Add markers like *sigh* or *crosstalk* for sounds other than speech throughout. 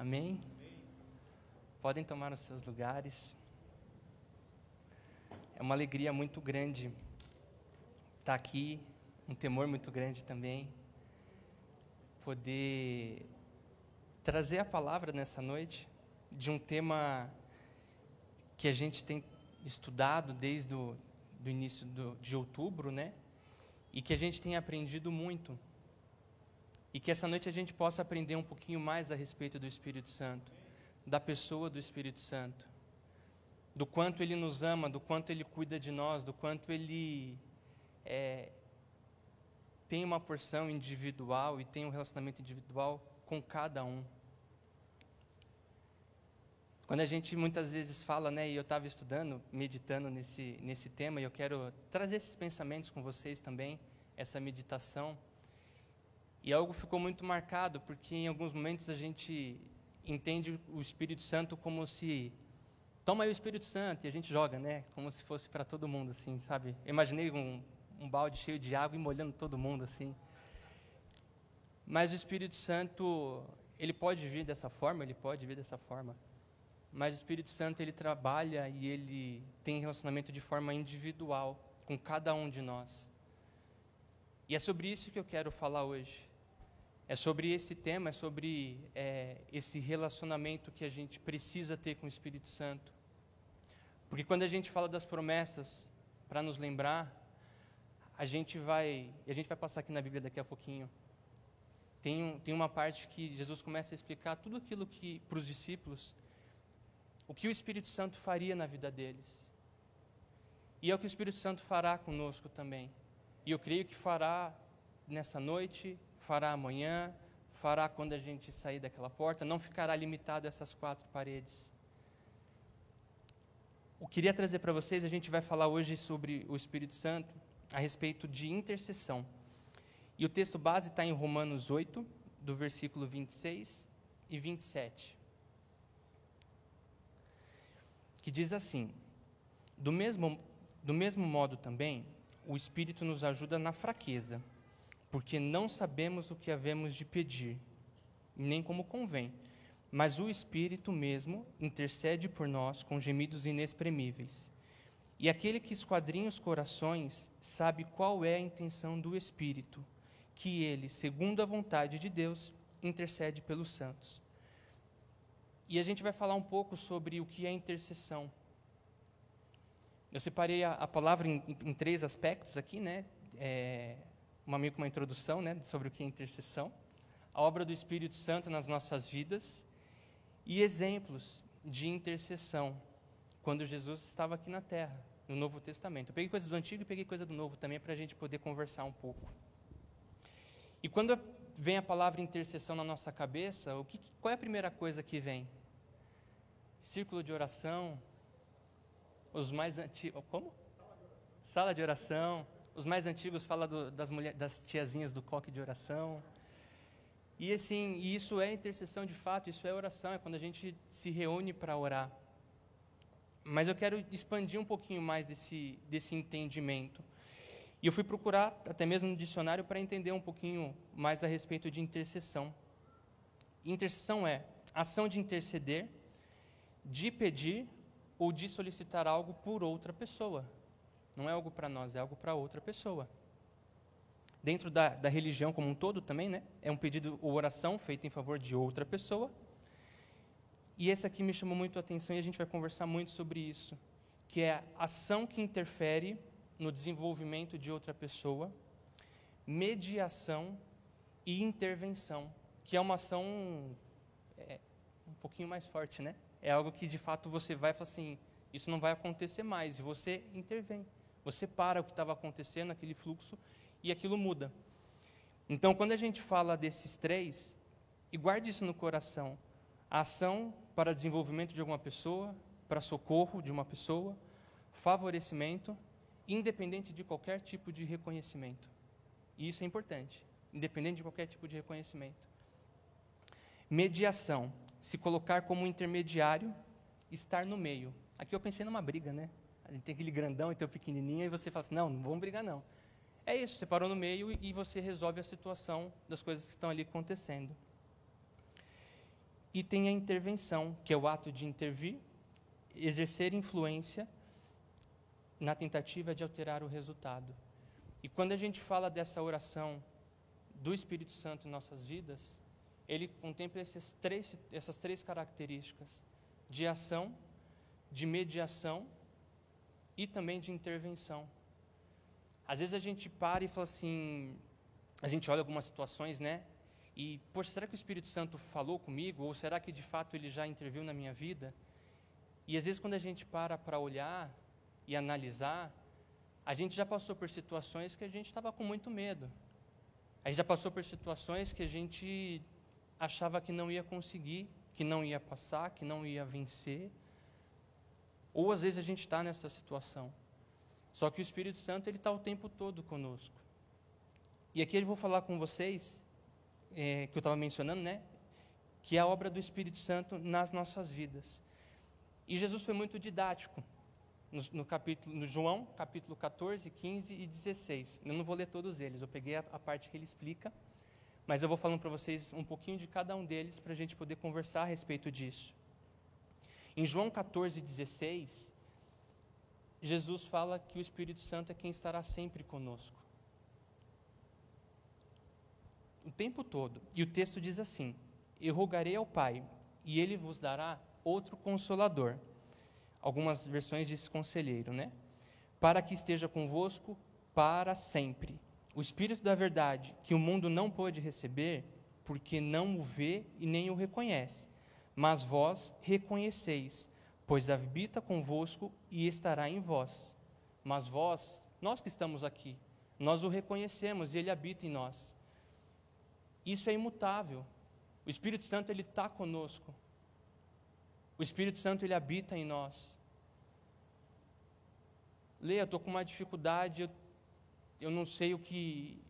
Amém? Podem tomar os seus lugares. É uma alegria muito grande estar aqui, um temor muito grande também. Poder trazer a palavra nessa noite de um tema que a gente tem estudado desde o do início do, de outubro, né? E que a gente tem aprendido muito. E que essa noite a gente possa aprender um pouquinho mais a respeito do Espírito Santo, da pessoa do Espírito Santo, do quanto ele nos ama, do quanto ele cuida de nós, do quanto ele é, tem uma porção individual e tem um relacionamento individual com cada um. Quando a gente muitas vezes fala, né, e eu estava estudando, meditando nesse, nesse tema, e eu quero trazer esses pensamentos com vocês também, essa meditação. E algo ficou muito marcado, porque em alguns momentos a gente entende o Espírito Santo como se. Toma aí o Espírito Santo, e a gente joga, né? Como se fosse para todo mundo, assim, sabe? Eu imaginei um, um balde cheio de água e molhando todo mundo, assim. Mas o Espírito Santo, ele pode vir dessa forma, ele pode vir dessa forma mas o Espírito Santo ele trabalha e ele tem relacionamento de forma individual com cada um de nós. E é sobre isso que eu quero falar hoje. É sobre esse tema, é sobre é, esse relacionamento que a gente precisa ter com o Espírito Santo. Porque quando a gente fala das promessas, para nos lembrar, a gente vai, a gente vai passar aqui na Bíblia daqui a pouquinho. Tem, um, tem uma parte que Jesus começa a explicar tudo aquilo que para os discípulos o que o Espírito Santo faria na vida deles. E é o que o Espírito Santo fará conosco também. E eu creio que fará nessa noite, fará amanhã, fará quando a gente sair daquela porta, não ficará limitado a essas quatro paredes. O que queria trazer para vocês, a gente vai falar hoje sobre o Espírito Santo a respeito de intercessão. E o texto base está em Romanos 8, do versículo 26 e 27. que diz assim: do mesmo, do mesmo modo também, o Espírito nos ajuda na fraqueza, porque não sabemos o que havemos de pedir, nem como convém, mas o Espírito mesmo intercede por nós com gemidos inexprimíveis. E aquele que esquadrinha os corações sabe qual é a intenção do Espírito, que ele, segundo a vontade de Deus, intercede pelos santos. E a gente vai falar um pouco sobre o que é intercessão. Eu separei a, a palavra em, em, três aspectos aqui, né? É, uma meio uma introdução, né, sobre o que é intercessão, a obra do Espírito Santo nas nossas vidas e exemplos de intercessão quando Jesus estava aqui na Terra, no Novo Testamento. Eu peguei coisa do Antigo e peguei coisa do Novo também para a gente poder conversar um pouco. E quando vem a palavra intercessão na nossa cabeça, o que, qual é a primeira coisa que vem? círculo de oração, os mais antigos. Como? Sala de oração. Os mais antigos falam do, das, mulher, das tiazinhas do coque de oração. E assim, isso é intercessão de fato, isso é oração, é quando a gente se reúne para orar. Mas eu quero expandir um pouquinho mais desse, desse entendimento. E eu fui procurar, até mesmo no dicionário, para entender um pouquinho mais a respeito de intercessão. Intercessão é ação de interceder de pedir ou de solicitar algo por outra pessoa. Não é algo para nós, é algo para outra pessoa. Dentro da, da religião como um todo também, né? É um pedido ou oração feita em favor de outra pessoa. E esse aqui me chamou muito a atenção e a gente vai conversar muito sobre isso, que é a ação que interfere no desenvolvimento de outra pessoa, mediação e intervenção, que é uma ação é, um pouquinho mais forte, né? é algo que de fato você vai falar assim: isso não vai acontecer mais, e você intervém. Você para o que estava acontecendo, aquele fluxo, e aquilo muda. Então, quando a gente fala desses três, e guarde isso no coração: a ação para desenvolvimento de alguma pessoa, para socorro de uma pessoa, favorecimento, independente de qualquer tipo de reconhecimento. E isso é importante, independente de qualquer tipo de reconhecimento. Mediação se colocar como intermediário, estar no meio. Aqui eu pensei numa briga, né? Gente tem aquele grandão e tem o pequenininho, e você fala assim: não, não vamos brigar, não. É isso, você parou no meio e você resolve a situação das coisas que estão ali acontecendo. E tem a intervenção, que é o ato de intervir, exercer influência na tentativa de alterar o resultado. E quando a gente fala dessa oração do Espírito Santo em nossas vidas, ele contempla esses três, essas três características: de ação, de mediação e também de intervenção. Às vezes a gente para e fala assim, a gente olha algumas situações, né? E, poxa, será que o Espírito Santo falou comigo? Ou será que de fato ele já interviu na minha vida? E às vezes quando a gente para para olhar e analisar, a gente já passou por situações que a gente estava com muito medo. A gente já passou por situações que a gente achava que não ia conseguir, que não ia passar, que não ia vencer. Ou às vezes a gente está nessa situação. Só que o Espírito Santo ele está o tempo todo conosco. E aqui eu vou falar com vocês, é, que eu estava mencionando, né? Que é a obra do Espírito Santo nas nossas vidas. E Jesus foi muito didático no, no, capítulo, no João, capítulo 14, 15 e 16. Eu não vou ler todos eles, eu peguei a, a parte que ele explica, mas eu vou falando para vocês um pouquinho de cada um deles para a gente poder conversar a respeito disso. Em João 14, 16, Jesus fala que o Espírito Santo é quem estará sempre conosco. O tempo todo. E o texto diz assim: Eu rogarei ao Pai, e ele vos dará outro consolador algumas versões diz conselheiro, né? Para que esteja convosco para sempre. O Espírito da Verdade, que o mundo não pôde receber, porque não o vê e nem o reconhece. Mas vós reconheceis, pois habita convosco e estará em vós. Mas vós, nós que estamos aqui, nós o reconhecemos e ele habita em nós. Isso é imutável. O Espírito Santo ele está conosco. O Espírito Santo ele habita em nós. Leia, estou com uma dificuldade, eu, eu não sei o que.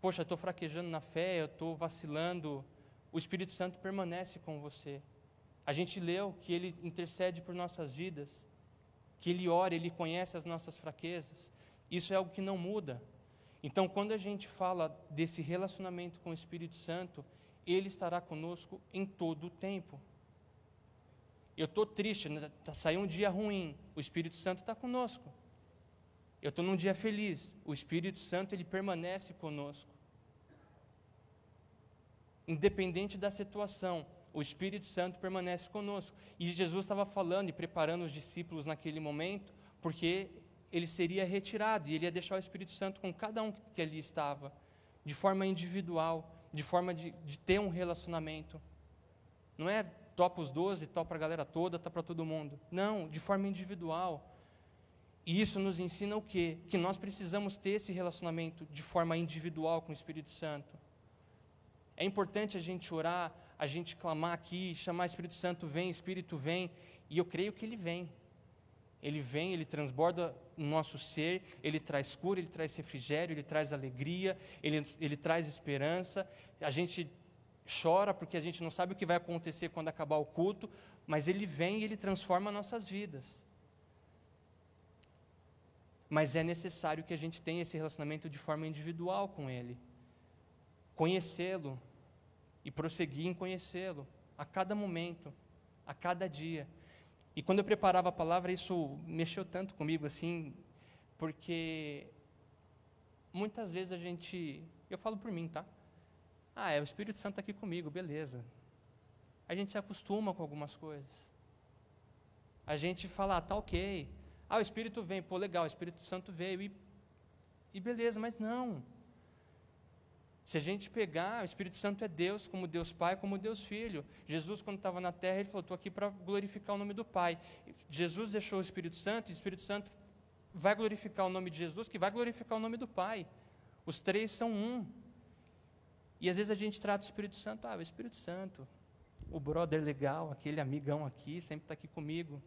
Poxa, estou fraquejando na fé, eu estou vacilando. O Espírito Santo permanece com você. A gente leu que ele intercede por nossas vidas, que ele ora, ele conhece as nossas fraquezas. Isso é algo que não muda. Então, quando a gente fala desse relacionamento com o Espírito Santo, ele estará conosco em todo o tempo. Eu estou triste, né? Tá, saiu um dia ruim, o Espírito Santo está conosco. Eu estou num dia feliz, o Espírito Santo ele permanece conosco. Independente da situação, o Espírito Santo permanece conosco. E Jesus estava falando e preparando os discípulos naquele momento, porque ele seria retirado e ele ia deixar o Espírito Santo com cada um que ali estava, de forma individual, de forma de, de ter um relacionamento. Não é topa os 12, topa para a galera toda, topa para todo mundo. Não, de forma individual. E isso nos ensina o quê? Que nós precisamos ter esse relacionamento de forma individual com o Espírito Santo. É importante a gente orar, a gente clamar aqui, chamar Espírito Santo, vem, Espírito vem, e eu creio que ele vem. Ele vem, ele transborda o nosso ser, ele traz cura, ele traz refrigério, ele traz alegria, ele, ele traz esperança. A gente chora porque a gente não sabe o que vai acontecer quando acabar o culto, mas ele vem e ele transforma nossas vidas. Mas é necessário que a gente tenha esse relacionamento de forma individual com ele. Conhecê-lo e prosseguir em conhecê-lo a cada momento, a cada dia. E quando eu preparava a palavra, isso mexeu tanto comigo assim, porque muitas vezes a gente, eu falo por mim, tá? Ah, é o Espírito Santo aqui comigo, beleza. A gente se acostuma com algumas coisas. A gente fala, ah, tá ok. Ah, o Espírito vem, pô, legal, o Espírito Santo veio e, e beleza, mas não. Se a gente pegar, o Espírito Santo é Deus, como Deus Pai, como Deus Filho. Jesus, quando estava na terra, ele falou: Estou aqui para glorificar o nome do Pai. Jesus deixou o Espírito Santo, e o Espírito Santo vai glorificar o nome de Jesus, que vai glorificar o nome do Pai. Os três são um. E às vezes a gente trata o Espírito Santo, ah, o Espírito Santo, o brother legal, aquele amigão aqui, sempre está aqui comigo.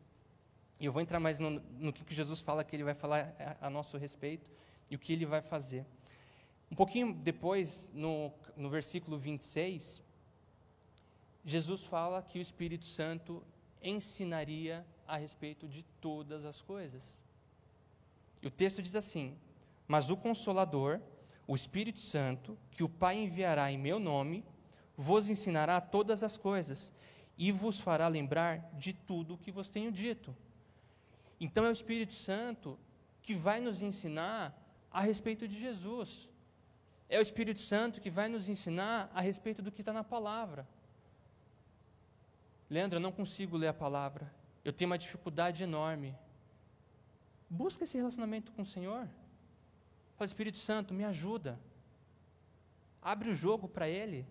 E eu vou entrar mais no, no que Jesus fala, que ele vai falar a, a nosso respeito e o que ele vai fazer. Um pouquinho depois, no, no versículo 26, Jesus fala que o Espírito Santo ensinaria a respeito de todas as coisas. E o texto diz assim: Mas o Consolador, o Espírito Santo, que o Pai enviará em meu nome, vos ensinará todas as coisas e vos fará lembrar de tudo o que vos tenho dito. Então é o Espírito Santo que vai nos ensinar a respeito de Jesus. É o Espírito Santo que vai nos ensinar a respeito do que está na palavra. Leandro, eu não consigo ler a palavra. Eu tenho uma dificuldade enorme. Busca esse relacionamento com o Senhor. Fala, Espírito Santo, me ajuda. Abre o jogo para Ele.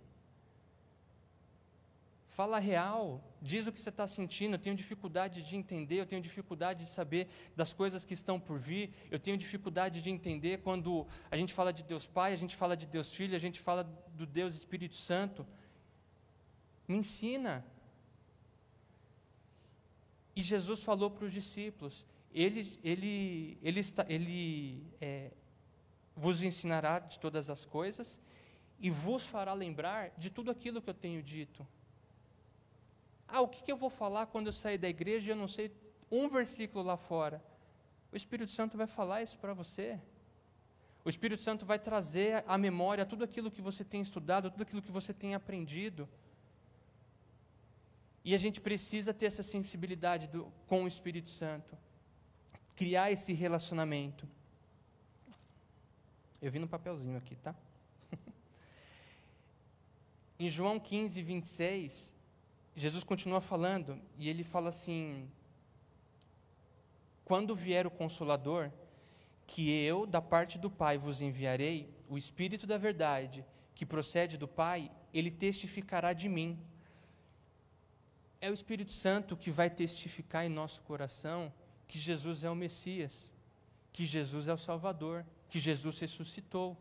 Fala real, diz o que você está sentindo. Eu tenho dificuldade de entender, eu tenho dificuldade de saber das coisas que estão por vir. Eu tenho dificuldade de entender quando a gente fala de Deus Pai, a gente fala de Deus Filho, a gente fala do Deus Espírito Santo. Me ensina. E Jesus falou para os discípulos: eles, ele, ele, está, ele é, vos ensinará de todas as coisas e vos fará lembrar de tudo aquilo que eu tenho dito. Ah, o que, eu vou falar quando eu sair da igreja e eu não sei um versículo lá fora? O Espírito Santo vai falar isso para você. O Espírito Santo vai trazer à memória tudo aquilo que você tem estudado, tudo aquilo que você tem aprendido. E a gente precisa ter essa sensibilidade do, com o Espírito Santo, criar esse relacionamento. Eu vi no papelzinho aqui, tá? *laughs* em João 15, 26, Jesus continua falando e ele fala assim: Quando vier o Consolador, que eu, da parte do Pai, vos enviarei, o Espírito da Verdade, que procede do Pai, ele testificará de mim. É o Espírito Santo que vai testificar em nosso coração que Jesus é o Messias, que Jesus é o Salvador, que Jesus ressuscitou.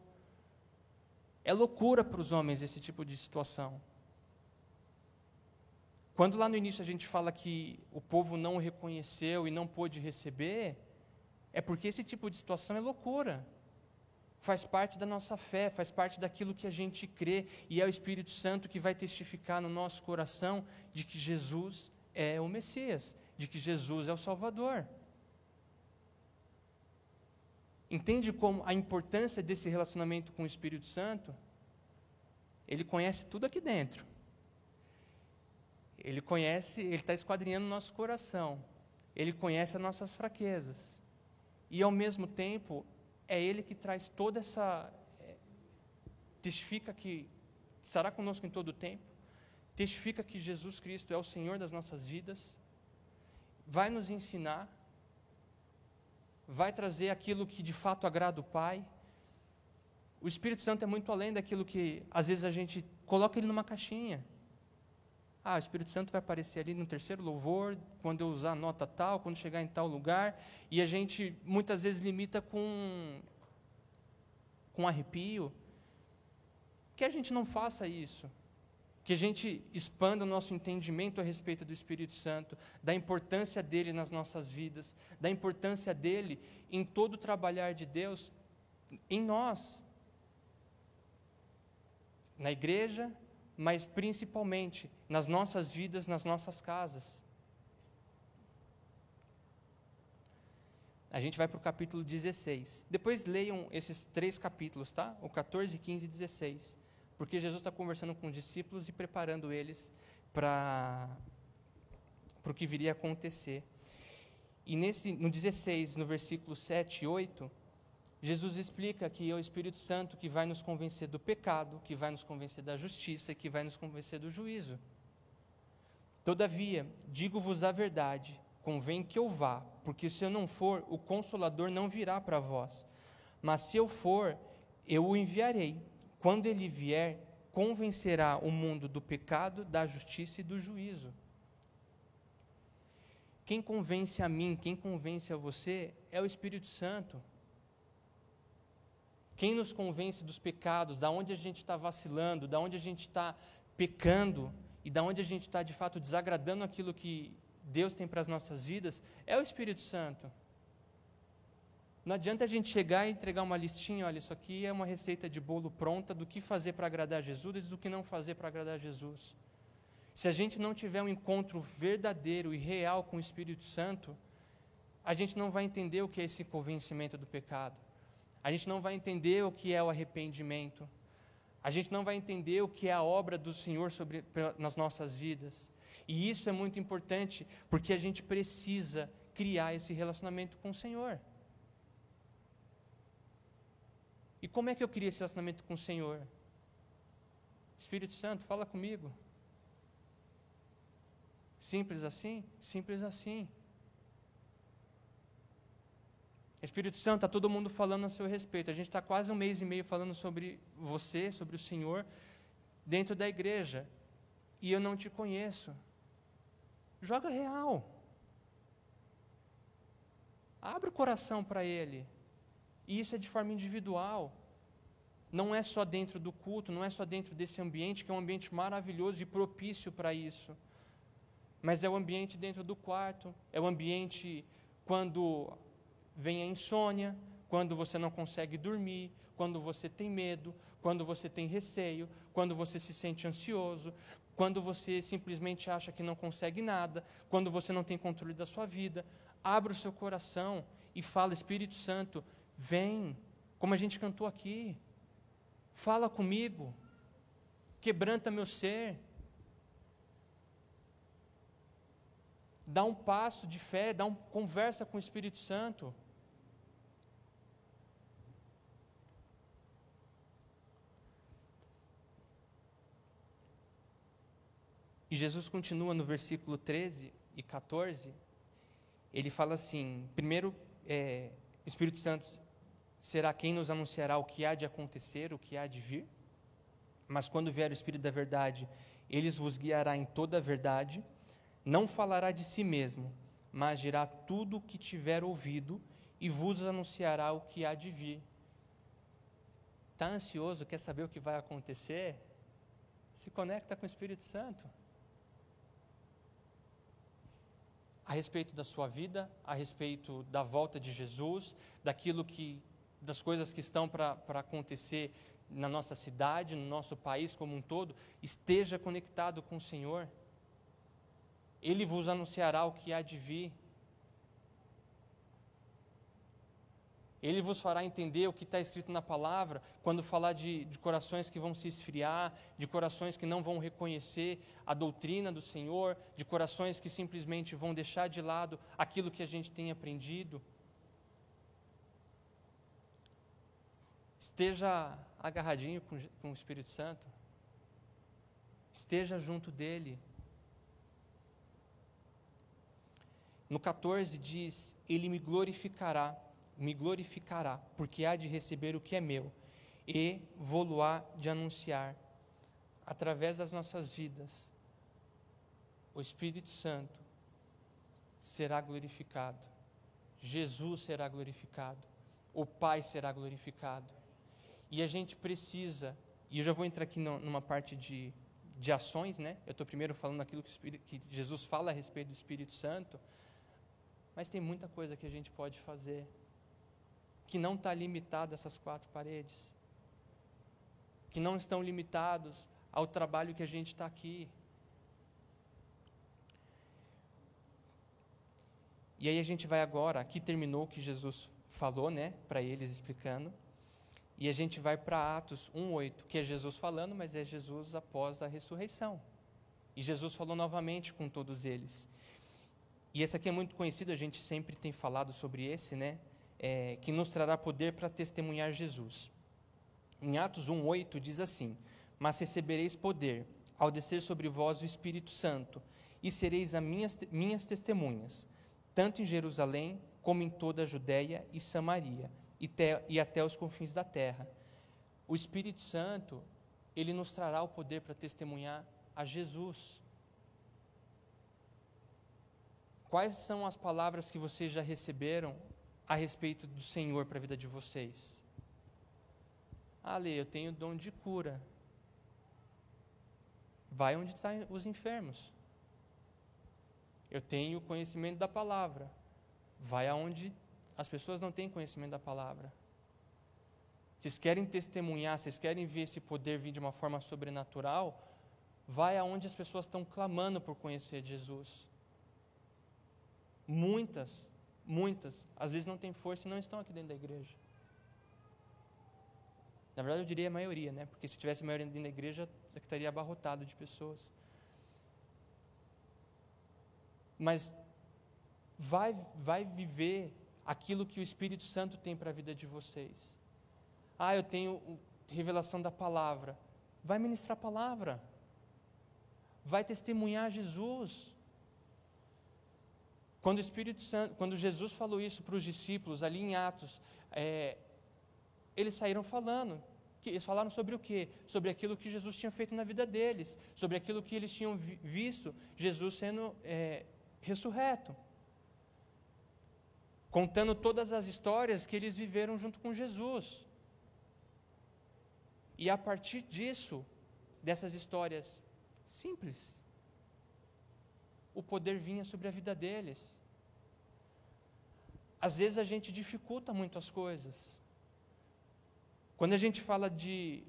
É loucura para os homens esse tipo de situação. Quando lá no início a gente fala que o povo não o reconheceu e não pôde receber, é porque esse tipo de situação é loucura. Faz parte da nossa fé, faz parte daquilo que a gente crê, e é o Espírito Santo que vai testificar no nosso coração de que Jesus é o Messias, de que Jesus é o Salvador. Entende como a importância desse relacionamento com o Espírito Santo? Ele conhece tudo aqui dentro. Ele conhece, ele está esquadrinhando o nosso coração. Ele conhece as nossas fraquezas. E ao mesmo tempo, é Ele que traz toda essa. É, testifica que estará conosco em todo o tempo. Testifica que Jesus Cristo é o Senhor das nossas vidas. Vai nos ensinar. Vai trazer aquilo que de fato agrada o Pai. O Espírito Santo é muito além daquilo que às vezes a gente coloca ele numa caixinha. Ah, o Espírito Santo vai aparecer ali no terceiro louvor, quando eu usar a nota tal, quando chegar em tal lugar, e a gente muitas vezes limita com com arrepio. Que a gente não faça isso. Que a gente expanda o nosso entendimento a respeito do Espírito Santo, da importância dele nas nossas vidas, da importância dele em todo o trabalhar de Deus em nós. Na igreja, mas principalmente nas nossas vidas, nas nossas casas. A gente vai para o capítulo 16. Depois leiam esses três capítulos, tá? O 14, 15 e 16. Porque Jesus está conversando com os discípulos e preparando eles para o que viria a acontecer. E nesse, no 16, no versículo 7 e 8, Jesus explica que é o Espírito Santo que vai nos convencer do pecado, que vai nos convencer da justiça e que vai nos convencer do juízo. Todavia, digo-vos a verdade, convém que eu vá, porque se eu não for, o consolador não virá para vós. Mas se eu for, eu o enviarei. Quando ele vier, convencerá o mundo do pecado, da justiça e do juízo. Quem convence a mim, quem convence a você é o Espírito Santo. Quem nos convence dos pecados, da onde a gente está vacilando, da onde a gente está pecando e da onde a gente está de fato desagradando aquilo que Deus tem para as nossas vidas, é o Espírito Santo. Não adianta a gente chegar e entregar uma listinha, olha, isso aqui é uma receita de bolo pronta do que fazer para agradar Jesus e do que não fazer para agradar Jesus. Se a gente não tiver um encontro verdadeiro e real com o Espírito Santo, a gente não vai entender o que é esse convencimento do pecado a gente não vai entender o que é o arrependimento. A gente não vai entender o que é a obra do Senhor sobre, nas nossas vidas. E isso é muito importante, porque a gente precisa criar esse relacionamento com o Senhor. E como é que eu crio esse relacionamento com o Senhor? Espírito Santo, fala comigo. Simples assim? Simples assim. Espírito Santo, está todo mundo falando a seu respeito. A gente está quase um mês e meio falando sobre você, sobre o Senhor, dentro da igreja. E eu não te conheço. Joga real. Abre o coração para Ele. E isso é de forma individual. Não é só dentro do culto, não é só dentro desse ambiente, que é um ambiente maravilhoso e propício para isso. Mas é o ambiente dentro do quarto, é o ambiente quando vem a insônia, quando você não consegue dormir, quando você tem medo, quando você tem receio, quando você se sente ansioso, quando você simplesmente acha que não consegue nada, quando você não tem controle da sua vida. Abra o seu coração e fala: Espírito Santo, vem, como a gente cantou aqui, fala comigo, quebranta meu ser. Dá um passo de fé, dá um, conversa com o Espírito Santo. E Jesus continua no versículo 13 e 14, ele fala assim: primeiro, é, o Espírito Santo será quem nos anunciará o que há de acontecer, o que há de vir. Mas quando vier o Espírito da Verdade, ele vos guiará em toda a verdade, não falará de si mesmo, mas dirá tudo o que tiver ouvido e vos anunciará o que há de vir. Está ansioso, quer saber o que vai acontecer? Se conecta com o Espírito Santo. A respeito da sua vida, a respeito da volta de Jesus, daquilo que das coisas que estão para acontecer na nossa cidade, no nosso país como um todo, esteja conectado com o Senhor. Ele vos anunciará o que há de vir. Ele vos fará entender o que está escrito na palavra, quando falar de, de, corações que vão se esfriar, de corações que não vão reconhecer a doutrina do Senhor, de corações que simplesmente vão deixar de lado aquilo que a gente tem aprendido. Esteja agarradinho com, com o Espírito Santo, esteja junto dele. No 14 diz: Ele me glorificará me glorificará, porque há de receber o que é meu, e vou-lo-á de anunciar. Através das nossas vidas, o Espírito Santo será glorificado, Jesus será glorificado, o Pai será glorificado. E a gente precisa, e eu já vou entrar aqui numa parte de, de ações, né? Eu estou primeiro falando aquilo que, que Jesus fala a respeito do Espírito Santo, mas tem muita coisa que a gente pode fazer que não está limitado a essas quatro paredes, que não estão limitados ao trabalho que a gente está aqui. E aí a gente vai agora, aqui terminou o que Jesus falou, né, para eles explicando. E a gente vai para Atos 1:8, que é Jesus falando, mas é Jesus após a ressurreição. E Jesus falou novamente com todos eles. E esse aqui é muito conhecido, a gente sempre tem falado sobre esse, né? É, que nos trará poder para testemunhar Jesus. Em Atos 1,8 diz assim: Mas recebereis poder ao descer sobre vós o Espírito Santo, e sereis as minhas, minhas testemunhas, tanto em Jerusalém como em toda a Judéia e Samaria, e, te, e até os confins da terra. O Espírito Santo, ele nos trará o poder para testemunhar a Jesus. Quais são as palavras que vocês já receberam a respeito do Senhor para a vida de vocês? Lê, eu tenho dom de cura. Vai onde estão os enfermos. Eu tenho conhecimento da palavra. Vai aonde as pessoas não têm conhecimento da palavra. Vocês querem testemunhar, vocês querem ver esse poder vir de uma forma sobrenatural? Vai aonde as pessoas estão clamando por conhecer Jesus. Muitas Muitas, às vezes não têm força e não estão aqui dentro da igreja. Na verdade, eu diria a maioria, né? Porque se tivesse maioria na igreja, estaria abarrotado de pessoas. Mas vai, vai viver aquilo que o Espírito Santo tem para a vida de vocês. Ah, eu tenho revelação da palavra. Vai ministrar a palavra. Vai testemunhar Jesus. Quando o Espírito Santo, quando Jesus falou isso para os discípulos ali em Atos, é, eles saíram falando. Eles falaram sobre o quê? Sobre aquilo que Jesus tinha feito na vida deles, sobre aquilo que eles tinham visto Jesus sendo é, ressurreto, contando todas as histórias que eles viveram junto com Jesus. E a partir disso, dessas histórias simples, o poder vinha sobre a vida deles. Às vezes a gente dificulta muito as coisas. Quando a gente fala de,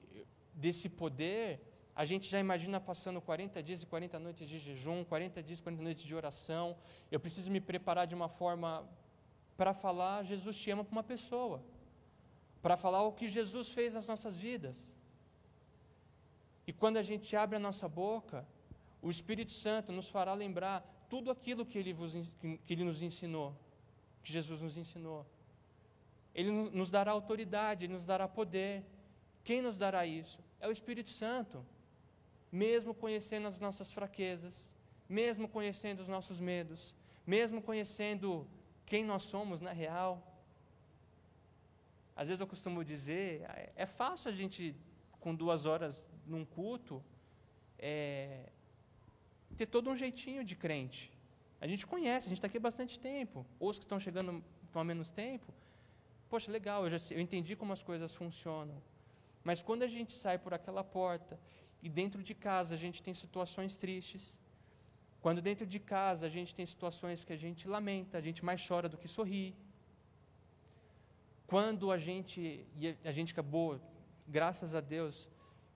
desse poder, a gente já imagina passando 40 dias e 40 noites de jejum, 40 dias e 40 noites de oração. Eu preciso me preparar de uma forma para falar Jesus te ama para uma pessoa, para falar o que Jesus fez nas nossas vidas. E quando a gente abre a nossa boca, o Espírito Santo nos fará lembrar tudo aquilo que ele, vos, que ele nos ensinou, que Jesus nos ensinou. Ele nos dará autoridade, Ele nos dará poder. Quem nos dará isso? É o Espírito Santo. Mesmo conhecendo as nossas fraquezas, mesmo conhecendo os nossos medos, mesmo conhecendo quem nós somos na real. Às vezes eu costumo dizer, é, é fácil a gente, com duas horas num culto, é, ter todo um jeitinho de crente. A gente conhece, a gente está aqui há bastante tempo. Os que estão chegando estão há menos tempo, poxa, legal, eu, já, eu entendi como as coisas funcionam. Mas quando a gente sai por aquela porta e dentro de casa a gente tem situações tristes, quando dentro de casa a gente tem situações que a gente lamenta, a gente mais chora do que sorri. Quando a gente, e a gente acabou, graças a Deus,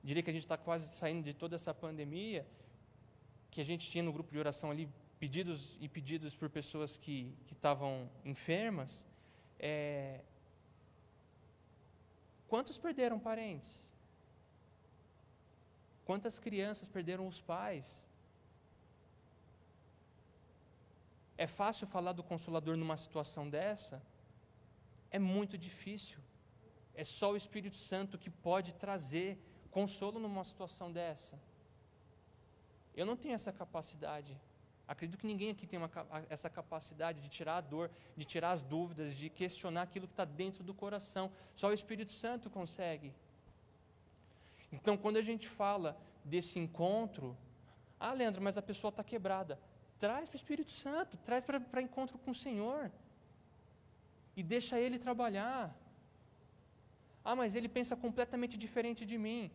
diria que a gente está quase saindo de toda essa pandemia, que a gente tinha no grupo de oração ali pedidos e pedidos por pessoas que, estavam enfermas, é, Quantos perderam parentes? Quantas crianças perderam os pais? É fácil falar do consolador numa situação dessa? É muito difícil. É só o Espírito Santo que pode trazer consolo numa situação dessa. Eu não tenho essa capacidade. Acredito que ninguém aqui tem uma, essa capacidade de tirar a dor, de tirar as dúvidas, de questionar aquilo que está dentro do coração. Só o Espírito Santo consegue. Então, quando a gente fala desse encontro, ah, Leandro, mas a pessoa está quebrada. Traz para o Espírito Santo, traz para encontro com o Senhor. E deixa Ele trabalhar. Ah, mas ele pensa completamente diferente de mim.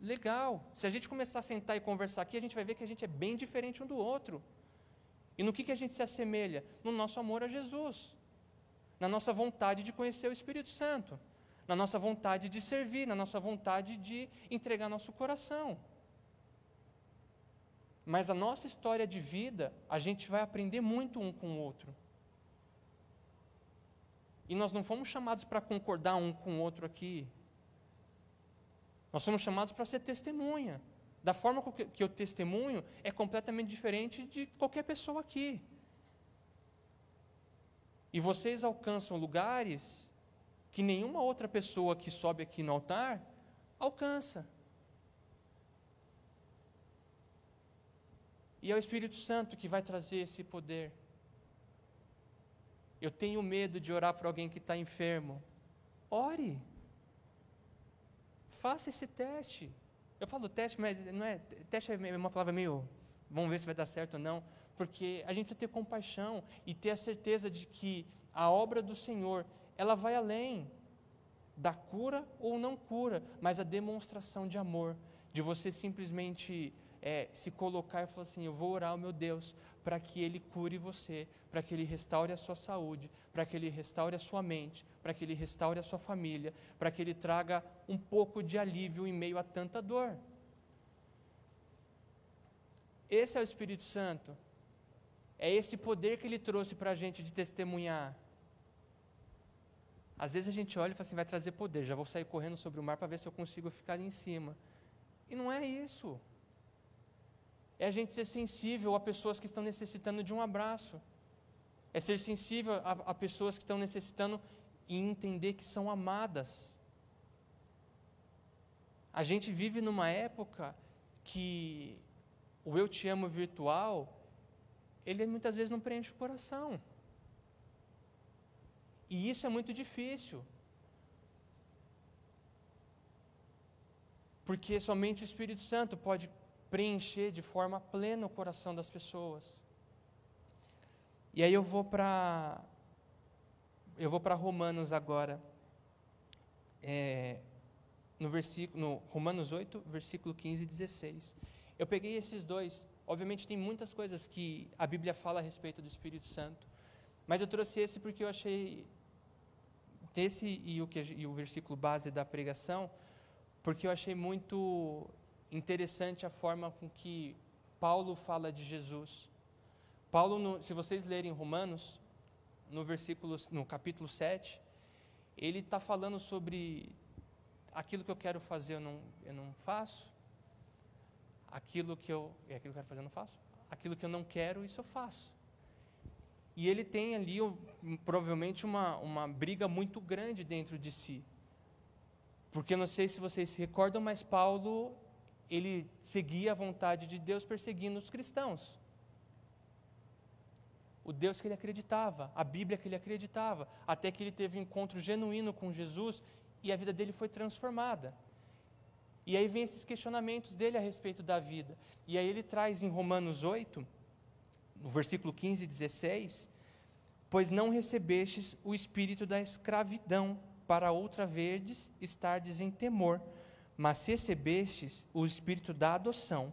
Legal. Se a gente começar a sentar e conversar aqui, a gente vai ver que a gente é bem diferente um do outro. E no que, que a gente se assemelha? No nosso amor a Jesus, na nossa vontade de conhecer o Espírito Santo, na nossa vontade de servir, na nossa vontade de entregar nosso coração. Mas a nossa história de vida, a gente vai aprender muito um com o outro. E nós não fomos chamados para concordar um com o outro aqui. Nós somos chamados para ser testemunha da forma que eu testemunho, é completamente diferente de qualquer pessoa aqui. E vocês alcançam lugares que nenhuma outra pessoa que sobe aqui no altar alcança. E é o Espírito Santo que vai trazer esse poder. Eu tenho medo de orar para alguém que está enfermo. Ore. Faça esse teste. Eu falo teste, mas não é. Teste é uma palavra meio. Vamos ver se vai dar certo ou não. Porque a gente precisa ter compaixão e ter a certeza de que a obra do Senhor, ela vai além da cura ou não cura, mas a demonstração de amor, de você simplesmente é, se colocar e falar assim: Eu vou orar ao meu Deus para que Ele cure você, para que Ele restaure a sua saúde, para que Ele restaure a sua mente, para que Ele restaure a sua família, para que Ele traga um pouco de alívio em meio a tanta dor. Esse é o Espírito Santo. É esse poder que Ele trouxe para a gente de testemunhar. Às vezes a gente olha e fala assim, vai trazer poder, já vou sair correndo sobre o mar para ver se eu consigo ficar ali em cima. E não é isso. É a gente ser sensível a pessoas que estão necessitando de um abraço. É ser sensível a, a pessoas que estão necessitando e entender que são amadas. A gente vive numa época que o eu te amo virtual, ele muitas vezes não preenche o coração. E isso é muito difícil. Porque somente o Espírito Santo pode preencher de forma plena o coração das pessoas. E aí eu vou para eu vou para Romanos agora. É, no versículo no Romanos 8, versículo 15 e 16. Eu peguei esses dois. Obviamente tem muitas coisas que a Bíblia fala a respeito do Espírito Santo, mas eu trouxe esse porque eu achei esse e o, que, e o versículo base da pregação, porque eu achei muito interessante a forma com que Paulo fala de Jesus. Paulo, no, se vocês lerem Romanos, no versículo, no capítulo 7, ele está falando sobre aquilo que eu quero fazer eu não, eu não faço, aquilo que eu, é aquilo que eu quero fazer eu não faço, aquilo que eu não quero, isso eu faço. E ele tem ali provavelmente uma, uma briga muito grande dentro de si. Porque não sei se vocês se recordam, mas Paulo, ele seguia a vontade de Deus perseguindo os cristãos. O Deus que ele acreditava, a Bíblia que ele acreditava, até que ele teve um encontro genuíno com Jesus e a vida dele foi transformada. E aí vem esses questionamentos dele a respeito da vida. E aí ele traz em Romanos 8, no versículo 15 e 16, pois não recebestes o espírito da escravidão, para outra vez estardes em temor, mas recebestes o espírito da adoção,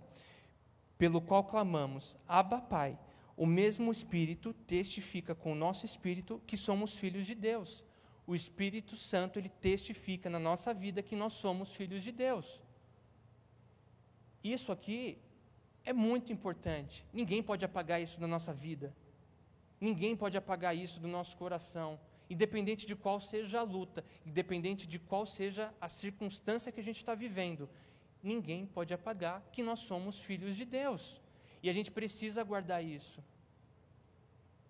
pelo qual clamamos, Abba Pai. O mesmo espírito testifica com o nosso espírito que somos filhos de Deus. O Espírito Santo ele testifica na nossa vida que nós somos filhos de Deus. Isso aqui é muito importante. Ninguém pode apagar isso da nossa vida. Ninguém pode apagar isso do nosso coração, independente de qual seja a luta, independente de qual seja a circunstância que a gente está vivendo. Ninguém pode apagar que nós somos filhos de Deus. E a gente precisa guardar isso.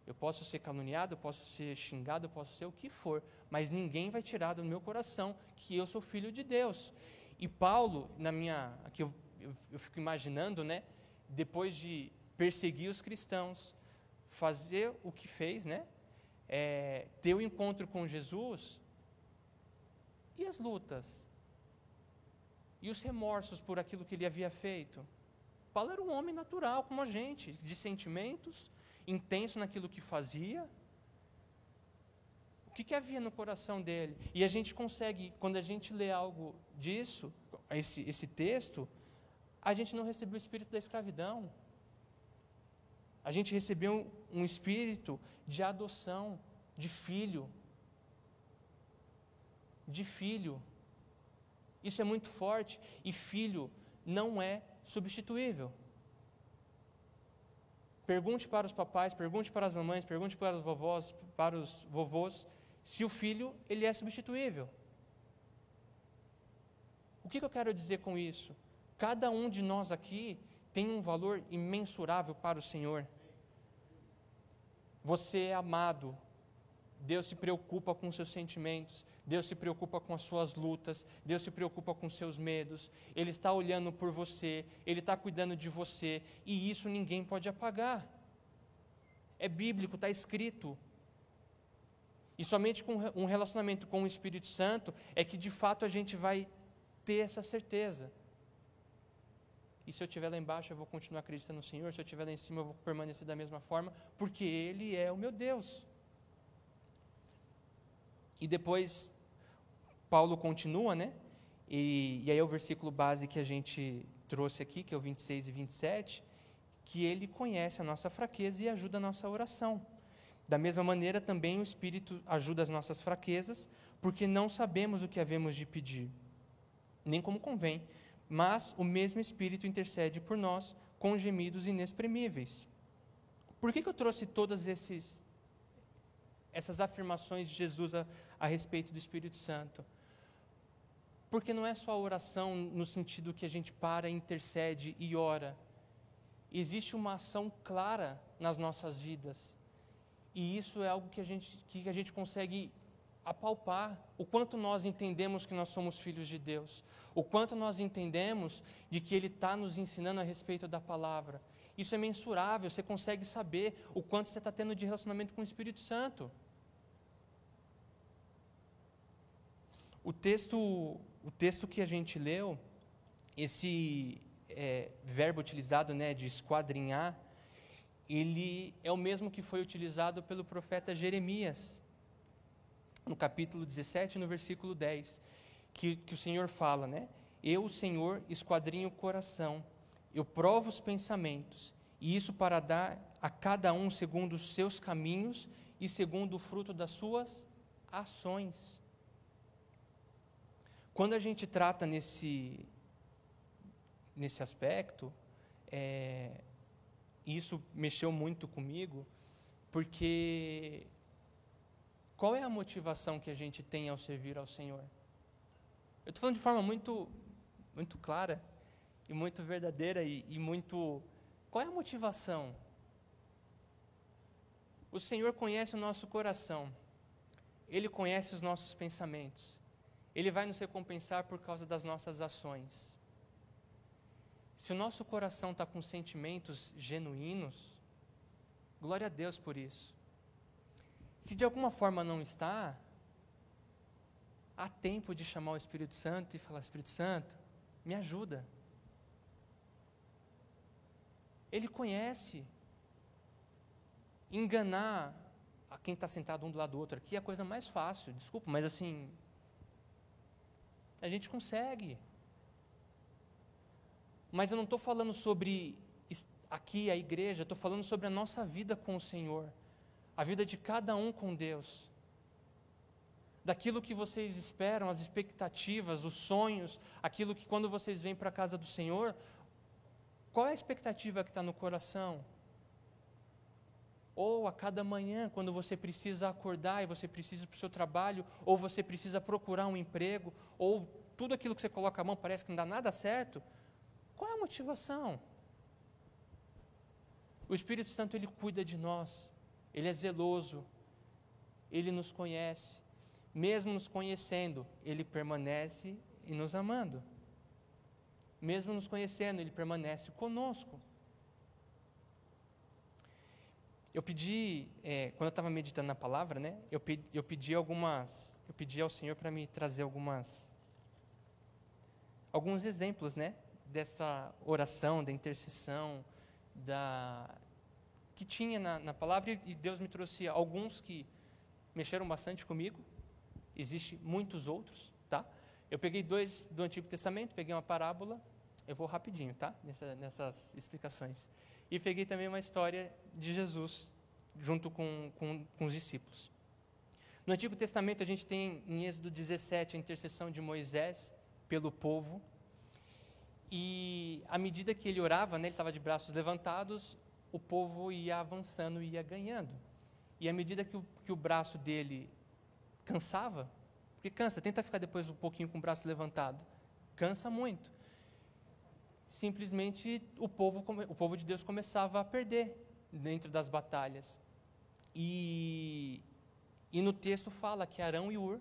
Eu posso ser caluniado, eu posso ser xingado, eu posso ser o que for, mas ninguém vai tirar do meu coração que eu sou filho de Deus. E Paulo, na minha, aqui eu, eu, eu fico imaginando, né? depois de perseguir os cristãos, fazer o que fez, né? É, ter o um encontro com Jesus, e as lutas? E os remorsos por aquilo que ele havia feito? Paulo era um homem natural, como a gente, de sentimentos, intenso naquilo que fazia. O que, que havia no coração dele? E a gente consegue, quando a gente lê algo disso, esse, esse texto, a gente não recebeu o espírito da escravidão. A gente recebeu um espírito de adoção, de filho. De filho. Isso é muito forte e filho não é substituível. Pergunte para os papais, pergunte para as mamães, pergunte para os vovós, para os vovôs, se o filho ele é substituível. O que, que eu quero dizer com isso? Cada um de nós aqui tem um valor imensurável para o Senhor. Você é amado. Deus se preocupa com seus sentimentos, Deus se preocupa com as suas lutas, Deus se preocupa com seus medos, Ele está olhando por você, Ele está cuidando de você, e isso ninguém pode apagar. É bíblico, está escrito. E somente com um relacionamento com o Espírito Santo é que de fato a gente vai ter essa certeza. E se eu estiver lá embaixo, eu vou continuar acreditando no Senhor. Se eu estiver lá em cima, eu vou permanecer da mesma forma, porque Ele é o meu Deus. E depois, Paulo continua, né? E, e aí é o versículo base que a gente trouxe aqui, que é o 26 e 27, que ele conhece a nossa fraqueza e ajuda a nossa oração. Da mesma maneira, também o Espírito ajuda as nossas fraquezas, porque não sabemos o que havemos de pedir, nem como convém mas o mesmo Espírito intercede por nós com gemidos inexprimíveis. Por que, que eu trouxe todas esses, essas afirmações de Jesus a, a respeito do Espírito Santo. Porque não é só a oração no sentido que a gente para, intercede e ora. Existe uma ação clara nas nossas vidas. E isso é algo que a gente, que a gente consegue apalpar o quanto nós entendemos que nós somos filhos de Deus, o quanto nós entendemos de que Ele está nos ensinando a respeito da palavra. Isso é mensurável, você consegue saber o quanto você está tendo de relacionamento com o Espírito Santo. O texto, o texto que a gente leu, esse é, verbo utilizado né, de esquadrinhar, ele é o mesmo que foi utilizado pelo profeta Jeremias no capítulo 17, no versículo 10, que, que o Senhor fala, né? Eu, Senhor, esquadrinho o coração, eu provo os pensamentos, e isso para dar a cada um segundo os seus caminhos e segundo o fruto das suas ações. Quando a gente trata nesse, nesse aspecto, é, isso mexeu muito comigo, porque qual é a motivação que a gente tem ao servir ao Senhor? Eu estou falando de forma muito, muito clara e muito verdadeira e, e muito. Qual é a motivação? O Senhor conhece o nosso coração, Ele conhece os nossos pensamentos, Ele vai nos recompensar por causa das nossas ações. Se o nosso coração está com sentimentos genuínos, glória a Deus por isso. Se de alguma forma não está, há tempo de chamar o Espírito Santo e falar: Espírito Santo, me ajuda. Ele conhece. Enganar a quem está sentado um do lado do outro aqui é a coisa mais fácil, desculpa, mas assim. A gente consegue. Mas eu não estou falando sobre aqui a igreja, estou falando sobre a nossa vida com o Senhor a vida de cada um com Deus, daquilo que vocês esperam, as expectativas, os sonhos, aquilo que quando vocês vêm para a casa do Senhor, qual é a expectativa que está no coração? Ou a cada manhã, quando você precisa acordar e você precisa ir para o seu trabalho, ou você precisa procurar um emprego, ou tudo aquilo que você coloca a mão parece que não dá nada certo, qual é a motivação? O Espírito Santo ele cuida de nós. Ele é zeloso, ele nos conhece. Mesmo nos conhecendo, ele permanece e nos amando. Mesmo nos conhecendo, ele permanece conosco. Eu pedi, é, quando eu estava meditando na palavra, né, eu, pedi, eu pedi algumas, eu pedi ao Senhor para me trazer algumas, alguns exemplos, né, dessa oração, da intercessão, da, que tinha na, na palavra e Deus me trouxe alguns que mexeram bastante comigo. Existem muitos outros, tá? Eu peguei dois do Antigo Testamento, peguei uma parábola, eu vou rapidinho, tá? Nessa, nessas explicações. E peguei também uma história de Jesus junto com, com, com os discípulos. No Antigo Testamento a gente tem em Êxodo 17 a intercessão de Moisés pelo povo. E à medida que ele orava, né, ele estava de braços levantados, o povo ia avançando ia ganhando. E à medida que o, que o braço dele cansava, porque cansa, tenta ficar depois um pouquinho com o braço levantado, cansa muito. Simplesmente o povo, o povo de Deus começava a perder dentro das batalhas. E, e no texto fala que Arão e Ur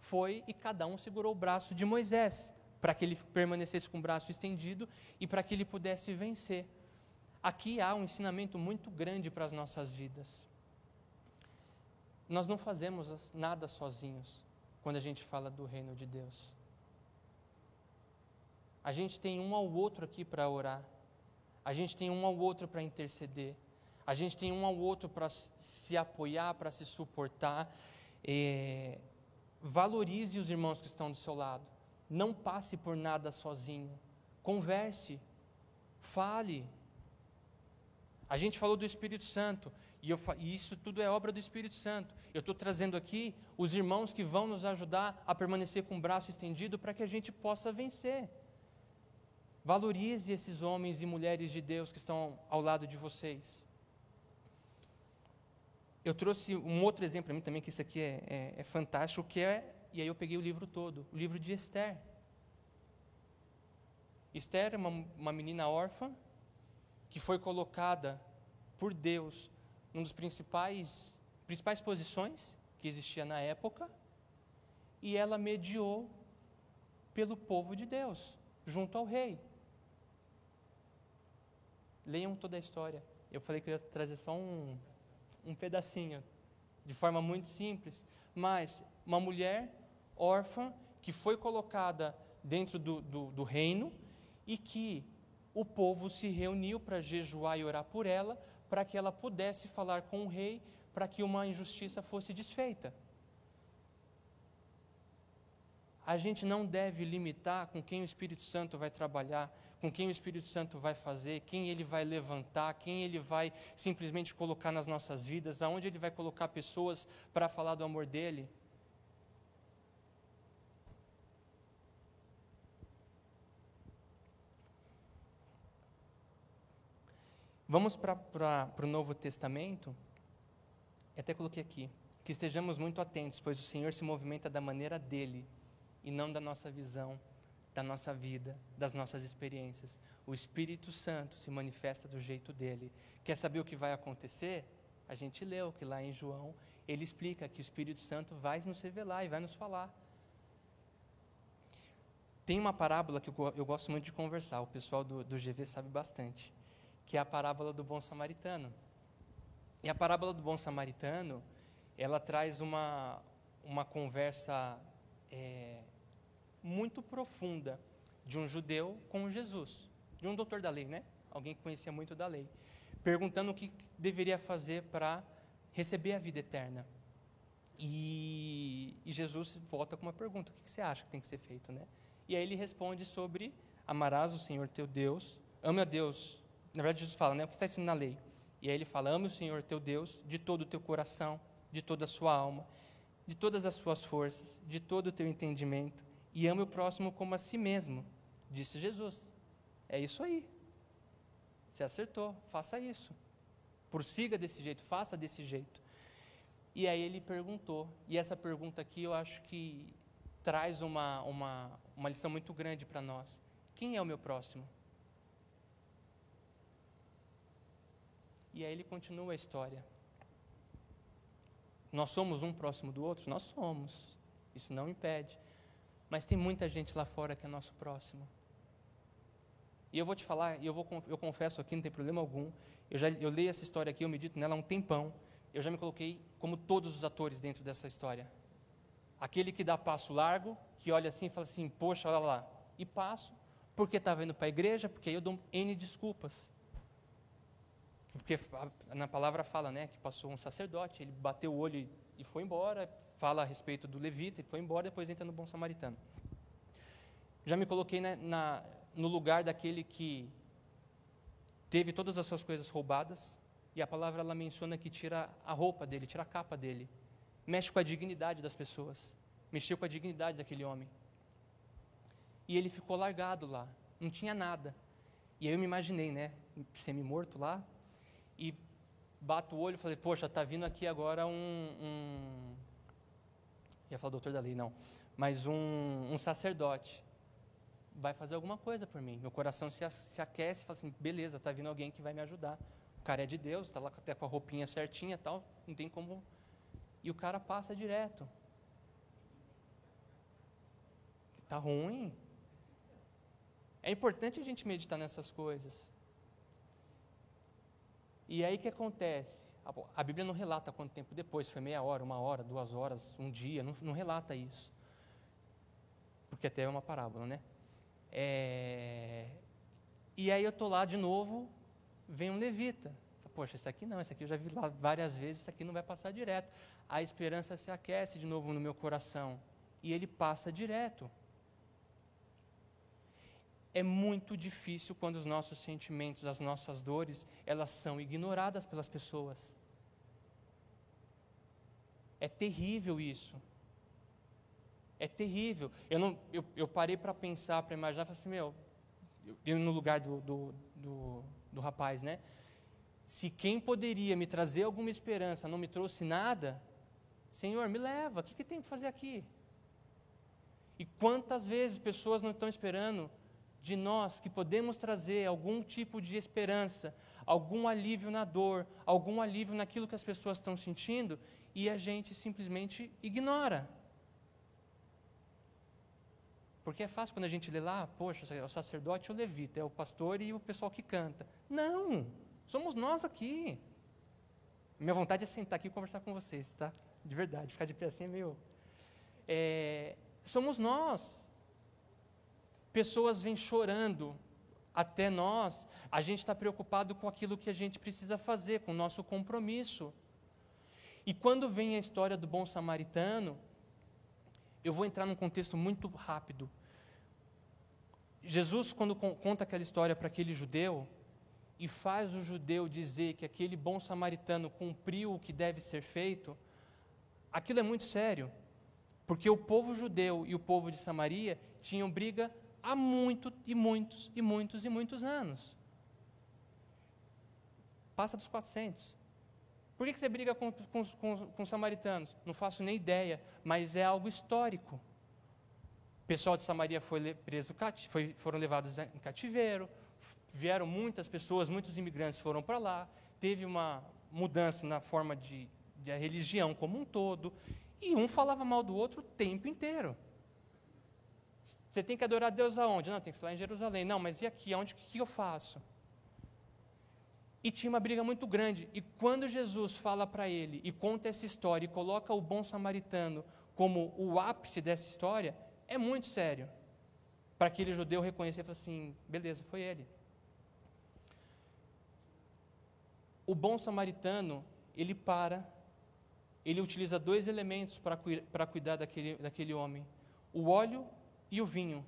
foi e cada um segurou o braço de Moisés, para que ele permanecesse com o braço estendido e para que ele pudesse vencer. Aqui há um ensinamento muito grande para as nossas vidas. Nós não fazemos nada sozinhos quando a gente fala do reino de Deus. A gente tem um ao outro aqui para orar. A gente tem um ao outro para interceder. A gente tem um ao outro para se apoiar, para se suportar. É, valorize os irmãos que estão do seu lado. Não passe por nada sozinho. Converse. Fale. A gente falou do Espírito Santo, e, eu, e isso tudo é obra do Espírito Santo. Eu estou trazendo aqui os irmãos que vão nos ajudar a permanecer com o braço estendido para que a gente possa vencer. Valorize esses homens e mulheres de Deus que estão ao lado de vocês. eu trouxe um outro exemplo para mim também, que isso aqui é, é, é fantástico, que é, e aí eu peguei o livro todo, o livro de Esther. Esther é uma, uma menina órfã que foi colocada por Deus num dos principais principais posições que existia na época e ela mediou pelo povo de Deus junto ao rei. Leiam toda a história. Eu falei que eu ia trazer só um, um pedacinho, de forma muito simples, mas uma mulher órfã que foi colocada dentro do, do, do reino e que o povo se reuniu para jejuar e orar por ela, para que ela pudesse falar com o rei, para que uma injustiça fosse desfeita. A gente não deve limitar com quem o Espírito Santo vai trabalhar, com quem o Espírito Santo vai fazer, quem ele vai levantar, quem ele vai simplesmente colocar nas nossas vidas, aonde ele vai colocar pessoas para falar do amor dele. Vamos para o Novo Testamento. Eu até coloquei aqui. Que estejamos muito atentos, pois o Senhor se movimenta da maneira dele e não da nossa visão, da nossa vida, das nossas experiências. O Espírito Santo se manifesta do jeito dele. Quer saber o que vai acontecer? A gente leu que lá em João ele explica que o Espírito Santo vai nos revelar e vai nos falar. Tem uma parábola que eu, eu gosto muito de conversar, o pessoal do, do GV sabe bastante que é a parábola do bom samaritano. E a parábola do bom samaritano, ela traz uma, uma conversa é, muito profunda de um judeu com Jesus, de um doutor da lei, né? Alguém que conhecia muito da lei, perguntando o que deveria fazer para receber a vida eterna. E, e, Jesus volta com uma pergunta: o que, que você acha que tem que ser feito, né? E aí ele responde sobre amarás o Senhor teu Deus, ame a Deus na verdade, Jesus fala, né? O que está escrito na lei? E aí ele fala: ame o Senhor teu Deus de todo o teu coração, de toda a sua alma, de todas as suas forças, de todo o teu entendimento, e ame o próximo como a si mesmo, disse Jesus. É isso aí. Você acertou, faça isso. Prossiga desse jeito, faça desse jeito. E aí ele perguntou, e essa pergunta aqui eu acho que traz uma, uma, uma lição muito grande para nós: quem é o meu próximo? E aí ele continua a história. Nós somos um próximo do outro? Nós somos. Isso não impede. Mas tem muita gente lá fora que é nosso próximo. E eu vou te falar, eu, vou, eu confesso aqui, não tem problema algum. Eu, já, eu leio essa história aqui, eu medito nela há um tempão. Eu já me coloquei como todos os atores dentro dessa história. Aquele que dá passo largo, que olha assim e fala assim: Poxa, olha lá. E passo, porque estava indo para a igreja, porque aí eu dou N desculpas. Porque na palavra fala, né, que passou um sacerdote, ele bateu o olho e foi embora, fala a respeito do levita e foi embora, depois entra no bom samaritano. Já me coloquei né, na, no lugar daquele que teve todas as suas coisas roubadas, e a palavra ela menciona que tira a roupa dele, tira a capa dele, mexe com a dignidade das pessoas, mexeu com a dignidade daquele homem. E ele ficou largado lá, não tinha nada. E aí eu me imaginei, né, semi-morto lá, e bato o olho e falei, poxa, está vindo aqui agora um, um. ia falar doutor da lei, não. Mas um, um sacerdote. Vai fazer alguma coisa por mim. Meu coração se, se aquece e fala assim: beleza, está vindo alguém que vai me ajudar. O cara é de Deus, está lá até com a roupinha certinha tal, não tem como. E o cara passa direto. Está ruim. É importante a gente meditar nessas coisas. E aí que acontece? A Bíblia não relata quanto tempo depois, foi meia hora, uma hora, duas horas, um dia, não, não relata isso. Porque até é uma parábola, né? É... E aí eu estou lá de novo, vem um levita. Poxa, esse aqui não, esse aqui eu já vi lá várias vezes, esse aqui não vai passar direto. A esperança se aquece de novo no meu coração. E ele passa direto é muito difícil quando os nossos sentimentos, as nossas dores, elas são ignoradas pelas pessoas. É terrível isso. É terrível. Eu, não, eu, eu parei para pensar, para imaginar, falei assim, meu, eu, no lugar do, do, do, do rapaz, né? Se quem poderia me trazer alguma esperança não me trouxe nada, Senhor, me leva, o que, que tem para fazer aqui? E quantas vezes pessoas não estão esperando de nós que podemos trazer algum tipo de esperança, algum alívio na dor, algum alívio naquilo que as pessoas estão sentindo, e a gente simplesmente ignora. Porque é fácil quando a gente lê lá, poxa, é o sacerdote e o levita, é o pastor e o pessoal que canta. Não, somos nós aqui. Minha vontade é sentar aqui e conversar com vocês, tá? De verdade, ficar de pé assim é meio. É, somos nós. Pessoas vêm chorando até nós, a gente está preocupado com aquilo que a gente precisa fazer, com o nosso compromisso. E quando vem a história do bom samaritano, eu vou entrar num contexto muito rápido. Jesus, quando conta aquela história para aquele judeu, e faz o judeu dizer que aquele bom samaritano cumpriu o que deve ser feito, aquilo é muito sério, porque o povo judeu e o povo de Samaria tinham briga há muito e muitos e muitos e muitos anos. Passa dos 400. Por que você briga com, com, com, com os samaritanos? Não faço nem ideia, mas é algo histórico. O pessoal de Samaria foi preso, foi, foram levados em cativeiro, vieram muitas pessoas, muitos imigrantes foram para lá, teve uma mudança na forma de, de religião como um todo, e um falava mal do outro o tempo inteiro. Você tem que adorar Deus aonde? Não, tem que ser lá em Jerusalém. Não, mas e aqui? Onde que, eu faço? E tinha uma briga muito grande. E quando Jesus fala para ele e conta essa história e coloca o bom samaritano como o ápice dessa história, é muito sério. Para aquele judeu reconhecer e falar assim: beleza, foi ele. O bom samaritano, ele para, ele utiliza dois elementos para, para cuidar daquele, daquele homem: o óleo e o vinho.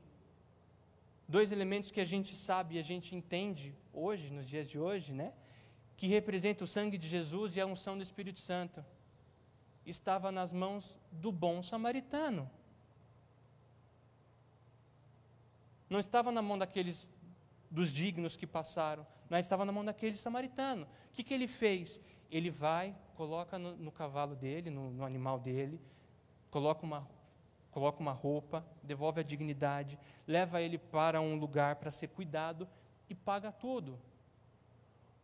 Dois elementos que a gente sabe e a gente entende hoje, nos dias de hoje, né? Que representa o sangue de Jesus e a unção do Espírito Santo. Estava nas mãos do bom samaritano. Não estava na mão daqueles dos dignos que passaram, mas estava na mão daquele samaritano. O que, que ele fez? Ele vai, coloca no, no cavalo dele, no, no animal dele, coloca uma coloca uma roupa, devolve a dignidade, leva ele para um lugar para ser cuidado e paga tudo.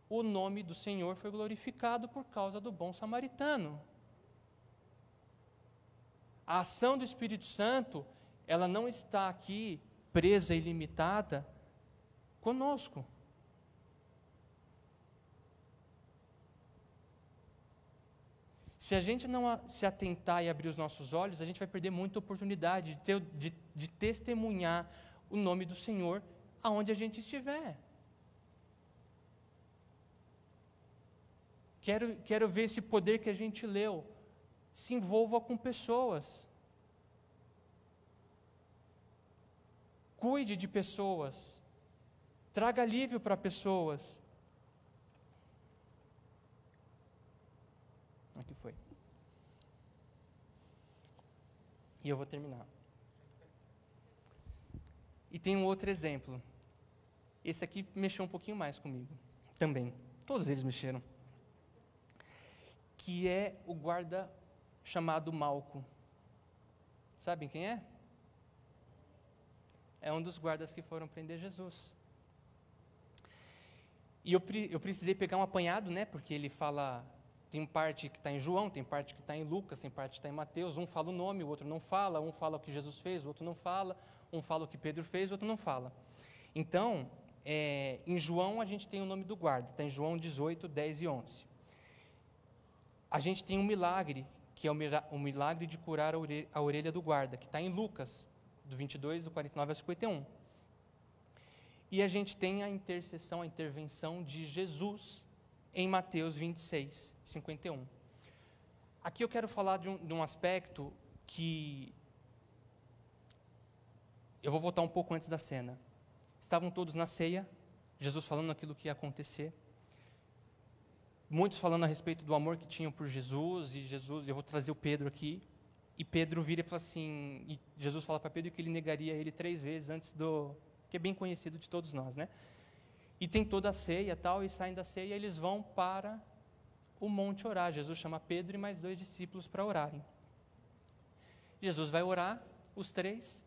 O nome do Senhor foi glorificado por causa do bom samaritano. A ação do Espírito Santo, ela não está aqui presa e limitada conosco. Se a gente não se atentar e abrir os nossos olhos, a gente vai perder muita oportunidade de, ter, de, de testemunhar o nome do Senhor aonde a gente estiver. Quero, quero ver esse poder que a gente leu se envolva com pessoas. Cuide de pessoas. Traga alívio para pessoas. Aqui foi. E eu vou terminar. E tem um outro exemplo. Esse aqui mexeu um pouquinho mais comigo. Também. Todos eles mexeram. Que é o guarda chamado Malco. Sabem quem é? É um dos guardas que foram prender Jesus. E eu, eu precisei pegar um apanhado, né? Porque ele fala tem parte que está em João, tem parte que está em Lucas, tem parte que está em Mateus. Um fala o nome, o outro não fala. Um fala o que Jesus fez, o outro não fala. Um fala o que Pedro fez, o outro não fala. Então, é, em João a gente tem o nome do guarda, está em João 18, 10 e 11. A gente tem um milagre, que é o milagre de curar a orelha, a orelha do guarda, que está em Lucas, do 22, do 49 ao 51. E a gente tem a intercessão, a intervenção de Jesus em Mateus 26, 51. Aqui eu quero falar de um, de um aspecto que. Eu vou voltar um pouco antes da cena. Estavam todos na ceia, Jesus falando aquilo que ia acontecer. Muitos falando a respeito do amor que tinham por Jesus, e Jesus, eu vou trazer o Pedro aqui. E Pedro vira e fala assim, e Jesus fala para Pedro que ele negaria ele três vezes antes do, que é bem conhecido de todos nós, né? E tem toda a ceia tal, e saem da ceia, eles vão para o monte orar. Jesus chama Pedro e mais dois discípulos para orarem. Jesus vai orar, os três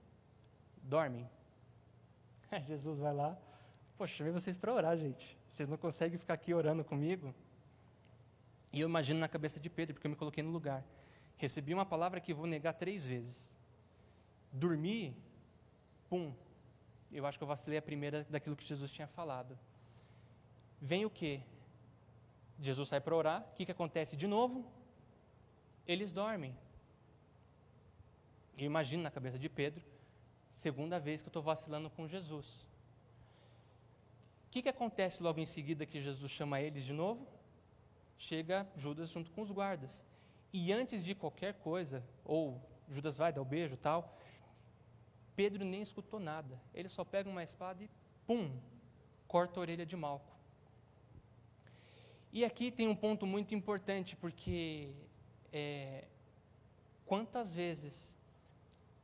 dormem. *laughs* Jesus vai lá, poxa, chamei vocês para orar, gente. Vocês não conseguem ficar aqui orando comigo? E eu imagino na cabeça de Pedro, porque eu me coloquei no lugar. Recebi uma palavra que vou negar três vezes. Dormi, pum. Eu acho que eu vacilei a primeira daquilo que Jesus tinha falado. Vem o quê? Jesus sai para orar, o que, que acontece de novo? Eles dormem. Eu imagino na cabeça de Pedro, segunda vez que eu estou vacilando com Jesus. O que, que acontece logo em seguida que Jesus chama eles de novo? Chega Judas junto com os guardas. E antes de qualquer coisa, ou Judas vai dar o beijo tal, Pedro nem escutou nada. Ele só pega uma espada e, pum, corta a orelha de Malco. E aqui tem um ponto muito importante, porque é, quantas vezes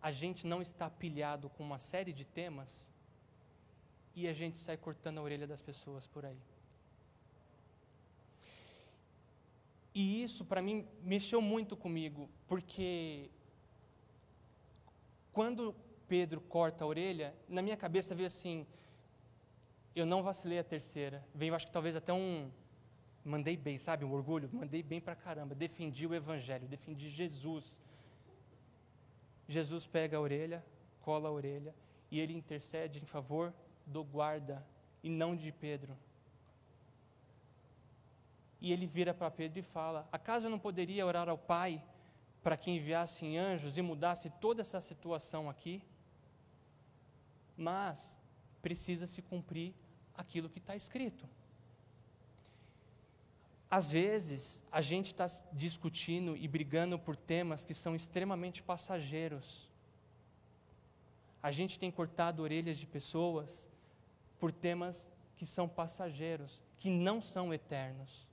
a gente não está pilhado com uma série de temas e a gente sai cortando a orelha das pessoas por aí. E isso, para mim, mexeu muito comigo, porque quando Pedro corta a orelha, na minha cabeça veio assim: eu não vacilei a terceira. Veio, acho que talvez até um. Mandei bem, sabe? Um orgulho. Mandei bem pra caramba. Defendi o Evangelho, defendi Jesus. Jesus pega a orelha, cola a orelha e ele intercede em favor do guarda e não de Pedro. E ele vira para Pedro e fala: Acaso eu não poderia orar ao Pai para que enviasse anjos e mudasse toda essa situação aqui? Mas precisa se cumprir aquilo que está escrito. Às vezes, a gente está discutindo e brigando por temas que são extremamente passageiros. A gente tem cortado orelhas de pessoas por temas que são passageiros, que não são eternos.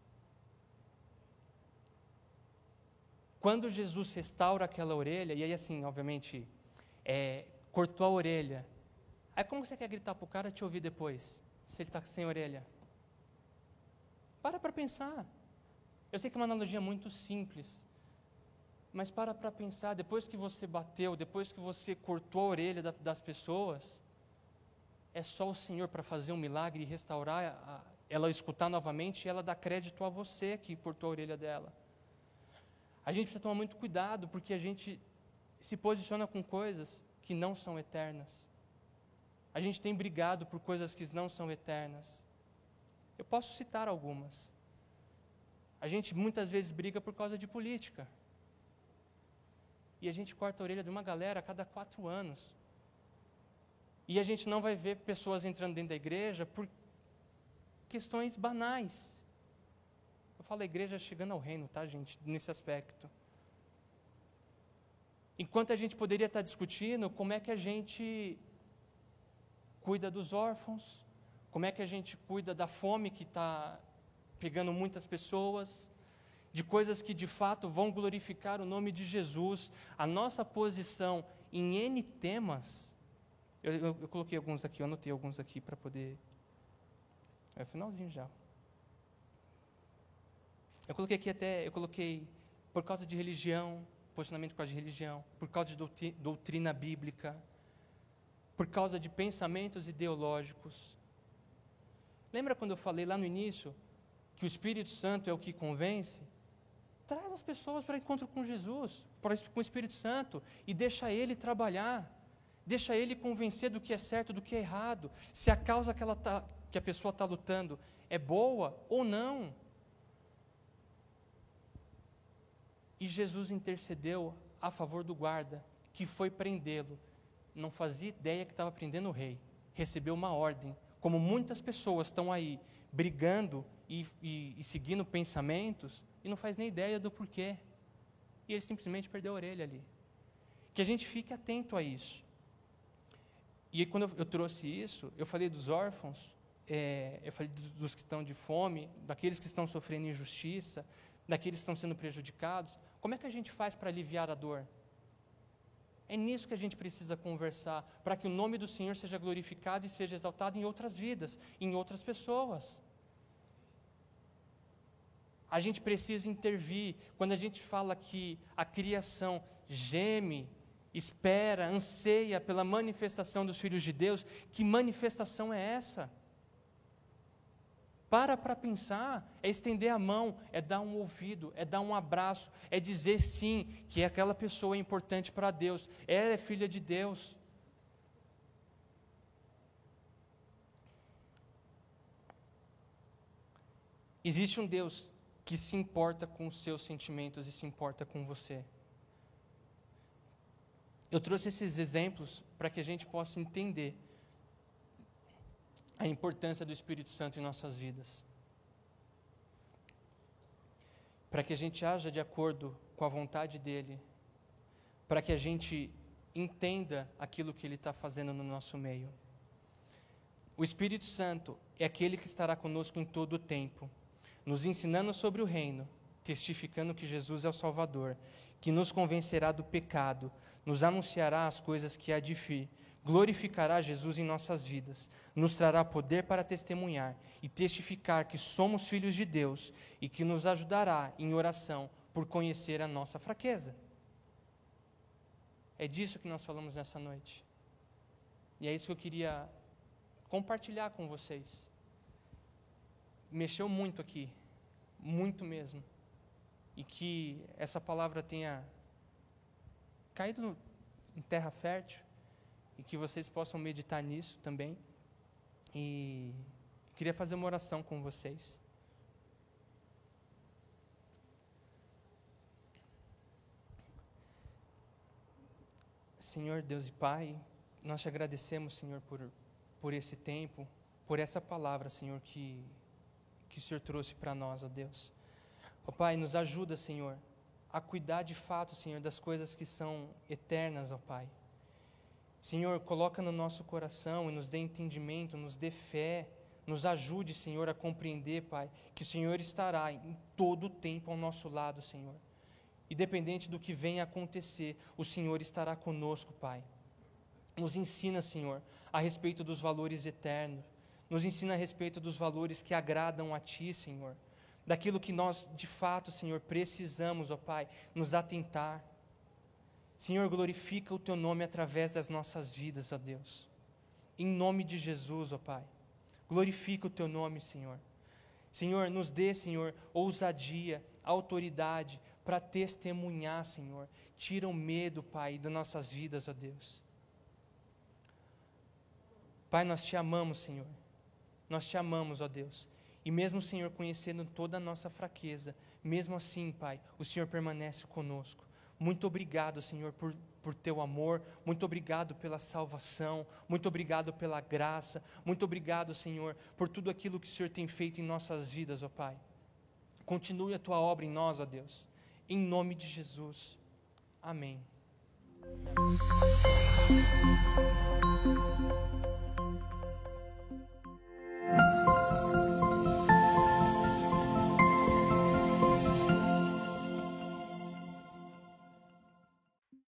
Quando Jesus restaura aquela orelha, e aí assim, obviamente, é, cortou a orelha, aí como você quer gritar para o cara te ouvir depois, se ele está sem orelha? Para para pensar. Eu sei que é uma analogia muito simples, mas para para pensar. Depois que você bateu, depois que você cortou a orelha da, das pessoas, é só o Senhor para fazer um milagre e restaurar a, ela escutar novamente e ela dar crédito a você que cortou a orelha dela. A gente precisa tomar muito cuidado porque a gente se posiciona com coisas que não são eternas. A gente tem brigado por coisas que não são eternas. Eu posso citar algumas. A gente muitas vezes briga por causa de política. E a gente corta a orelha de uma galera a cada quatro anos. E a gente não vai ver pessoas entrando dentro da igreja por questões banais. Eu falo a igreja chegando ao reino, tá, gente, nesse aspecto. Enquanto a gente poderia estar discutindo como é que a gente cuida dos órfãos, como é que a gente cuida da fome que está pegando muitas pessoas? De coisas que de fato vão glorificar o nome de Jesus. A nossa posição em N temas. Eu, eu, eu coloquei alguns aqui, eu anotei alguns aqui para poder. É o finalzinho já. Eu coloquei aqui até, eu coloquei por causa de religião, posicionamento por causa de religião, por causa de doutrina bíblica, por causa de pensamentos ideológicos, Lembra quando eu falei lá no início que o Espírito Santo é o que convence? Traz as pessoas para encontro com Jesus, com o Espírito Santo, e deixa ele trabalhar, deixa ele convencer do que é certo, do que é errado, se a causa que, ela tá, que a pessoa está lutando é boa ou não. E Jesus intercedeu a favor do guarda, que foi prendê-lo. Não fazia ideia que estava prendendo o rei. Recebeu uma ordem como muitas pessoas estão aí brigando e, e, e, seguindo pensamentos e não faz nem ideia do porquê. E ele simplesmente perdeu a orelha ali. Que a gente fique atento a isso. E quando eu, trouxe isso, eu falei dos órfãos, é, eu falei dos que estão de fome, daqueles que estão sofrendo injustiça, daqueles que estão sendo prejudicados. Como é que a gente faz para aliviar a dor? É nisso que a gente precisa conversar, para que o nome do Senhor seja glorificado e seja exaltado em outras vidas, em outras pessoas. A gente precisa intervir. Quando a gente fala que a criação geme, espera, anseia pela manifestação dos filhos de Deus, que manifestação é essa? Para para pensar, é estender a mão, é dar um ouvido, é dar um abraço, é dizer sim que aquela pessoa é importante para Deus, ela é filha de Deus. Existe um Deus que se importa com os seus sentimentos e se importa com você. Eu trouxe esses exemplos para que a gente possa entender a importância do Espírito Santo em nossas vidas. Para que a gente haja de acordo com a vontade dEle, para que a gente entenda aquilo que Ele está fazendo no nosso meio. O Espírito Santo é aquele que estará conosco em todo o tempo, nos ensinando sobre o reino, testificando que Jesus é o Salvador, que nos convencerá do pecado, nos anunciará as coisas que há de vir glorificará Jesus em nossas vidas, nos trará poder para testemunhar e testificar que somos filhos de Deus e que nos ajudará em oração por conhecer a nossa fraqueza. É disso que nós falamos nessa noite. E é isso que eu queria compartilhar com vocês. Mexeu muito aqui, muito mesmo. E que essa palavra tenha caído em terra fértil e que vocês possam meditar nisso também. E queria fazer uma oração com vocês. Senhor Deus e Pai, nós te agradecemos, Senhor, por, por esse tempo, por essa palavra, Senhor, que, que o Senhor trouxe para nós, ó Deus. Ó Pai, nos ajuda, Senhor, a cuidar de fato, Senhor, das coisas que são eternas, ó Pai. Senhor, coloca no nosso coração e nos dê entendimento, nos dê fé, nos ajude, Senhor, a compreender, Pai, que o Senhor estará em todo o tempo ao nosso lado, Senhor. Independente do que venha acontecer, o Senhor estará conosco, Pai. Nos ensina, Senhor, a respeito dos valores eternos. Nos ensina a respeito dos valores que agradam a Ti, Senhor. Daquilo que nós, de fato, Senhor, precisamos, ó Pai, nos atentar. Senhor, glorifica o teu nome através das nossas vidas, ó Deus. Em nome de Jesus, ó Pai. Glorifica o teu nome, Senhor. Senhor, nos dê, Senhor, ousadia, autoridade para testemunhar, Senhor. Tira o medo, Pai, das nossas vidas, ó Deus. Pai, nós te amamos, Senhor. Nós te amamos, ó Deus. E mesmo, Senhor, conhecendo toda a nossa fraqueza, mesmo assim, Pai, o Senhor permanece conosco. Muito obrigado, Senhor, por, por teu amor, muito obrigado pela salvação, muito obrigado pela graça, muito obrigado, Senhor, por tudo aquilo que o Senhor tem feito em nossas vidas, ó Pai. Continue a tua obra em nós, ó Deus, em nome de Jesus. Amém.